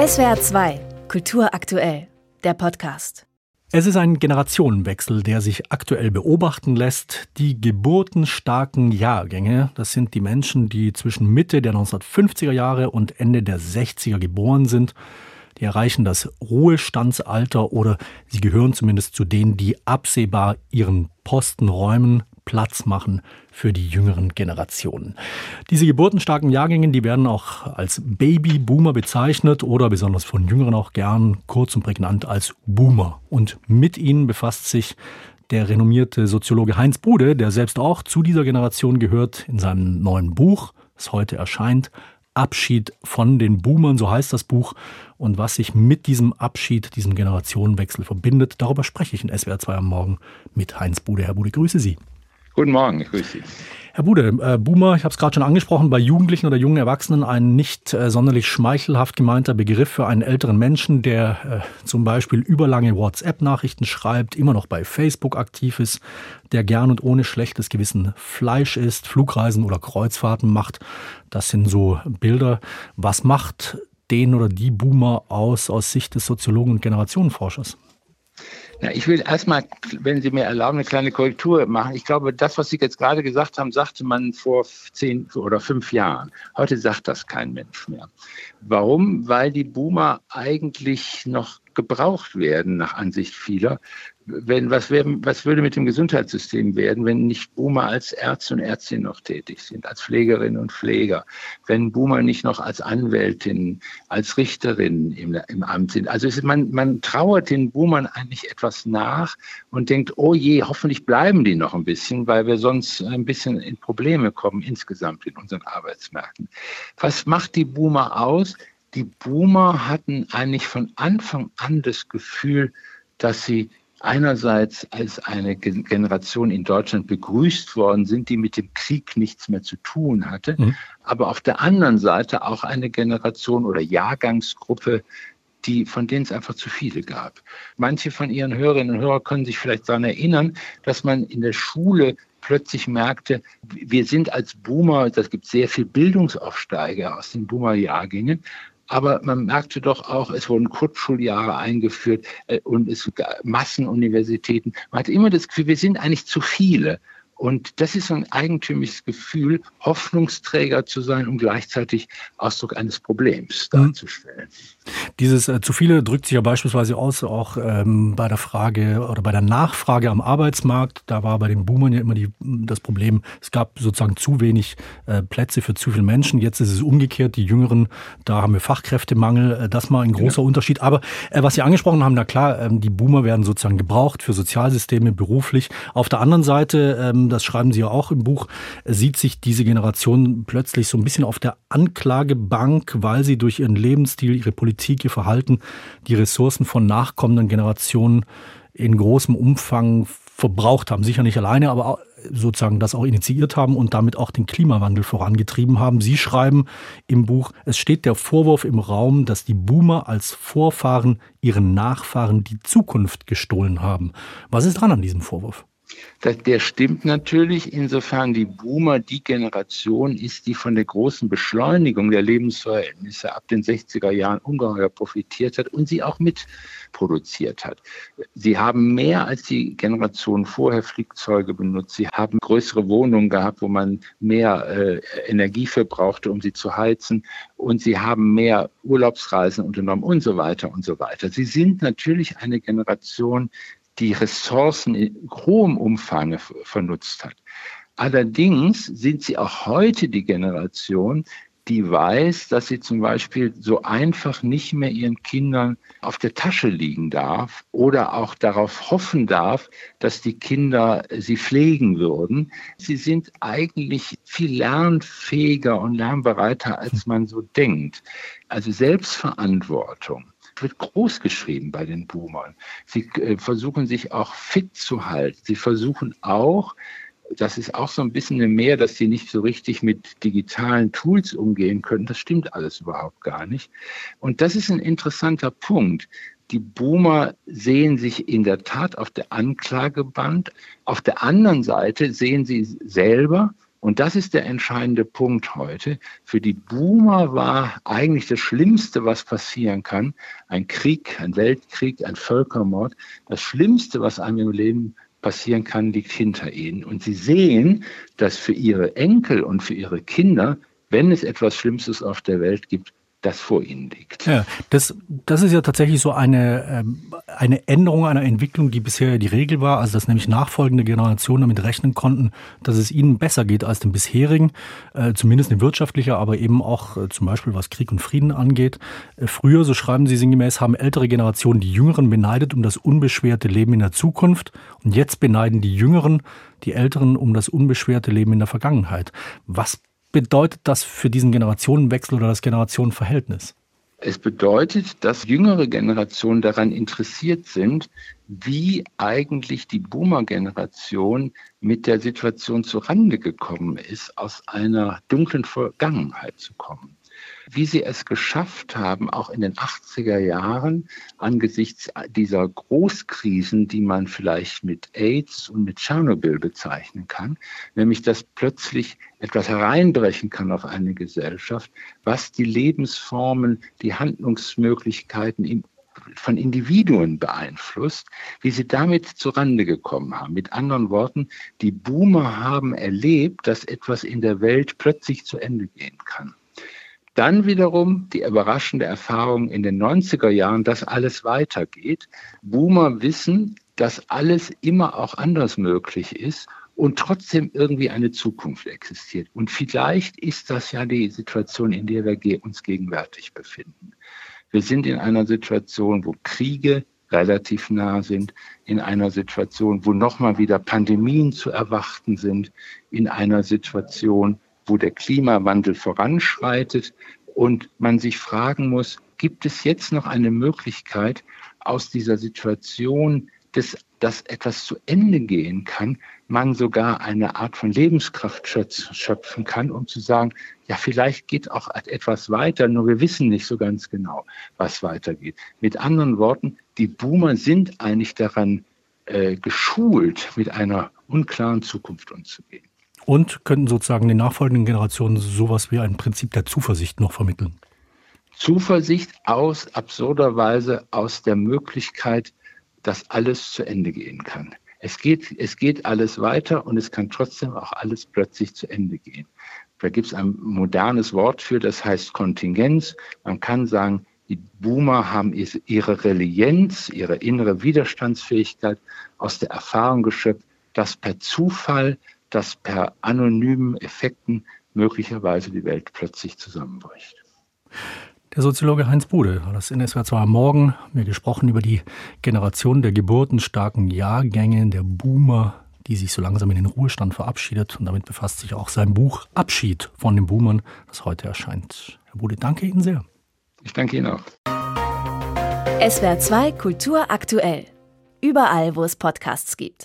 SWR 2, Kultur aktuell, der Podcast. Es ist ein Generationenwechsel, der sich aktuell beobachten lässt. Die geburtenstarken Jahrgänge, das sind die Menschen, die zwischen Mitte der 1950er Jahre und Ende der 60er geboren sind, die erreichen das Ruhestandsalter oder sie gehören zumindest zu denen, die absehbar ihren Posten räumen, Platz machen für die jüngeren Generationen. Diese geburtenstarken Jahrgänge, die werden auch als Babyboomer bezeichnet oder besonders von Jüngeren auch gern kurz und prägnant als Boomer. Und mit ihnen befasst sich der renommierte Soziologe Heinz Bude, der selbst auch zu dieser Generation gehört, in seinem neuen Buch, das heute erscheint, Abschied von den Boomern, so heißt das Buch. Und was sich mit diesem Abschied, diesem Generationenwechsel verbindet, darüber spreche ich in SWR 2 am Morgen mit Heinz Bude. Herr Bude, grüße Sie. Guten Morgen, ich grüße Sie. Herr Bude, äh, Boomer, ich habe es gerade schon angesprochen, bei Jugendlichen oder jungen Erwachsenen ein nicht äh, sonderlich schmeichelhaft gemeinter Begriff für einen älteren Menschen, der äh, zum Beispiel überlange WhatsApp-Nachrichten schreibt, immer noch bei Facebook aktiv ist, der gern und ohne schlechtes Gewissen Fleisch isst, Flugreisen oder Kreuzfahrten macht. Das sind so Bilder. Was macht den oder die Boomer aus aus Sicht des Soziologen und Generationenforschers? Ja, ich will erstmal, wenn Sie mir erlauben, eine kleine Korrektur machen. Ich glaube, das, was Sie jetzt gerade gesagt haben, sagte man vor zehn oder fünf Jahren. Heute sagt das kein Mensch mehr. Warum? Weil die Boomer eigentlich noch gebraucht werden, nach Ansicht vieler, wenn, was, wär, was würde mit dem Gesundheitssystem werden, wenn nicht Boomer als Ärzte und Ärztinnen noch tätig sind, als Pflegerinnen und Pfleger, wenn Boomer nicht noch als Anwältin, als Richterin im, im Amt sind. Also ist, man, man trauert den Boomern eigentlich etwas nach und denkt, oh je, hoffentlich bleiben die noch ein bisschen, weil wir sonst ein bisschen in Probleme kommen insgesamt in unseren Arbeitsmärkten. Was macht die Boomer aus? Die Boomer hatten eigentlich von Anfang an das Gefühl, dass sie einerseits als eine Generation in Deutschland begrüßt worden sind, die mit dem Krieg nichts mehr zu tun hatte, mhm. aber auf der anderen Seite auch eine Generation oder Jahrgangsgruppe, die, von denen es einfach zu viele gab. Manche von Ihren Hörerinnen und Hörern können sich vielleicht daran erinnern, dass man in der Schule plötzlich merkte, wir sind als Boomer, das gibt sehr viel Bildungsaufsteiger aus den Boomer-Jahrgängen, aber man merkte doch auch, es wurden Kurzschuljahre eingeführt äh, und es Massenuniversitäten. Man hatte immer das Gefühl, wir sind eigentlich zu viele. Und das ist so ein eigentümliches Gefühl, Hoffnungsträger zu sein und gleichzeitig Ausdruck eines Problems mhm. darzustellen. Dieses äh, zu viele drückt sich ja beispielsweise aus, auch ähm, bei der Frage oder bei der Nachfrage am Arbeitsmarkt. Da war bei den Boomern ja immer die, das Problem, es gab sozusagen zu wenig äh, Plätze für zu viele Menschen. Jetzt ist es umgekehrt, die Jüngeren, da haben wir Fachkräftemangel. Äh, das mal ein großer ja. Unterschied. Aber äh, was Sie angesprochen haben, na klar, ähm, die Boomer werden sozusagen gebraucht für Sozialsysteme, beruflich. Auf der anderen Seite, ähm, das schreiben Sie ja auch im Buch, sieht sich diese Generation plötzlich so ein bisschen auf der Anklagebank, weil sie durch ihren Lebensstil, ihre Politik Politik, ihr Verhalten die Ressourcen von nachkommenden Generationen in großem Umfang verbraucht haben. Sicher nicht alleine, aber sozusagen das auch initiiert haben und damit auch den Klimawandel vorangetrieben haben. Sie schreiben im Buch, es steht der Vorwurf im Raum, dass die Boomer als Vorfahren ihren Nachfahren die Zukunft gestohlen haben. Was ist dran an diesem Vorwurf? Der stimmt natürlich, insofern die Boomer die Generation ist, die von der großen Beschleunigung der Lebensverhältnisse ab den 60er Jahren ungeheuer profitiert hat und sie auch mitproduziert hat. Sie haben mehr als die Generation vorher Flugzeuge benutzt. Sie haben größere Wohnungen gehabt, wo man mehr äh, Energie verbrauchte, um sie zu heizen. Und sie haben mehr Urlaubsreisen unternommen und so weiter und so weiter. Sie sind natürlich eine Generation, die Ressourcen in hohem Umfang vernutzt hat. Allerdings sind sie auch heute die Generation, die weiß, dass sie zum Beispiel so einfach nicht mehr ihren Kindern auf der Tasche liegen darf oder auch darauf hoffen darf, dass die Kinder sie pflegen würden. Sie sind eigentlich viel lernfähiger und lernbereiter, als man so denkt. Also Selbstverantwortung wird groß geschrieben bei den Boomern. Sie äh, versuchen sich auch fit zu halten. Sie versuchen auch, das ist auch so ein bisschen mehr, dass sie nicht so richtig mit digitalen Tools umgehen können. Das stimmt alles überhaupt gar nicht. Und das ist ein interessanter Punkt. Die Boomer sehen sich in der Tat auf der Anklageband. Auf der anderen Seite sehen sie selber, Und das ist der entscheidende Punkt heute. Für die Boomer war eigentlich das Schlimmste, was passieren kann, ein Krieg, ein Weltkrieg, ein Völkermord. Das Schlimmste, was einem im Leben passieren kann, liegt hinter ihnen. Und sie sehen, dass für ihre Enkel und für ihre Kinder, wenn es etwas Schlimmstes auf der Welt gibt, das vor ihnen liegt. Ja, das, das ist ja tatsächlich so eine, ähm, eine Änderung einer Entwicklung, die bisher die Regel war, also dass nämlich nachfolgende Generationen damit rechnen konnten, dass es ihnen besser geht als den bisherigen, äh, zumindest in wirtschaftlicher, aber eben auch äh, zum Beispiel was Krieg und Frieden angeht. Äh, früher, so schreiben sie sinngemäß, haben ältere Generationen die Jüngeren beneidet um das unbeschwerte Leben in der Zukunft und jetzt beneiden die Jüngeren die Älteren um das unbeschwerte Leben in der Vergangenheit. Was bedeutet das für diesen Generationenwechsel oder das Generationenverhältnis? Es bedeutet, dass jüngere Generationen daran interessiert sind, wie eigentlich die Boomer-Generation mit der Situation zurande gekommen ist, aus einer dunklen Vergangenheit zu kommen wie sie es geschafft haben, auch in den 80er Jahren angesichts dieser Großkrisen, die man vielleicht mit AIDS und mit Tschernobyl bezeichnen kann, nämlich dass plötzlich etwas hereinbrechen kann auf eine Gesellschaft, was die Lebensformen, die Handlungsmöglichkeiten von Individuen beeinflusst, wie sie damit zurande gekommen haben. Mit anderen Worten, die Boomer haben erlebt, dass etwas in der Welt plötzlich zu Ende gehen kann. Dann wiederum die überraschende Erfahrung in den 90er Jahren, dass alles weitergeht. Boomer wissen, dass alles immer auch anders möglich ist und trotzdem irgendwie eine Zukunft existiert. Und vielleicht ist das ja die Situation, in der wir uns gegenwärtig befinden. Wir sind in einer Situation, wo Kriege relativ nah sind, in einer Situation, wo nochmal wieder Pandemien zu erwarten sind, in einer Situation, wo der Klimawandel voranschreitet und man sich fragen muss, gibt es jetzt noch eine Möglichkeit, aus dieser Situation, des, dass etwas zu Ende gehen kann, man sogar eine Art von Lebenskraft schöpfen kann, um zu sagen, ja, vielleicht geht auch etwas weiter, nur wir wissen nicht so ganz genau, was weitergeht. Mit anderen Worten, die Boomer sind eigentlich daran äh, geschult, mit einer unklaren Zukunft umzugehen und könnten sozusagen den nachfolgenden Generationen sowas wie ein Prinzip der Zuversicht noch vermitteln. Zuversicht aus absurderweise aus der Möglichkeit, dass alles zu Ende gehen kann. Es geht, es geht alles weiter und es kann trotzdem auch alles plötzlich zu Ende gehen. Da gibt es ein modernes Wort für, das heißt Kontingenz. Man kann sagen, die Boomer haben ihre Resilienz, ihre innere Widerstandsfähigkeit aus der Erfahrung geschöpft, dass per Zufall dass per anonymen Effekten möglicherweise die Welt plötzlich zusammenbricht. Der Soziologe Heinz Bude hat das in SWR 2 am Morgen mir gesprochen über die Generation der geburtenstarken Jahrgänge, der Boomer, die sich so langsam in den Ruhestand verabschiedet. Und damit befasst sich auch sein Buch Abschied von den Boomern, das heute erscheint. Herr Bude, danke Ihnen sehr. Ich danke Ihnen auch. SWR 2 Kultur aktuell. Überall, wo es Podcasts gibt.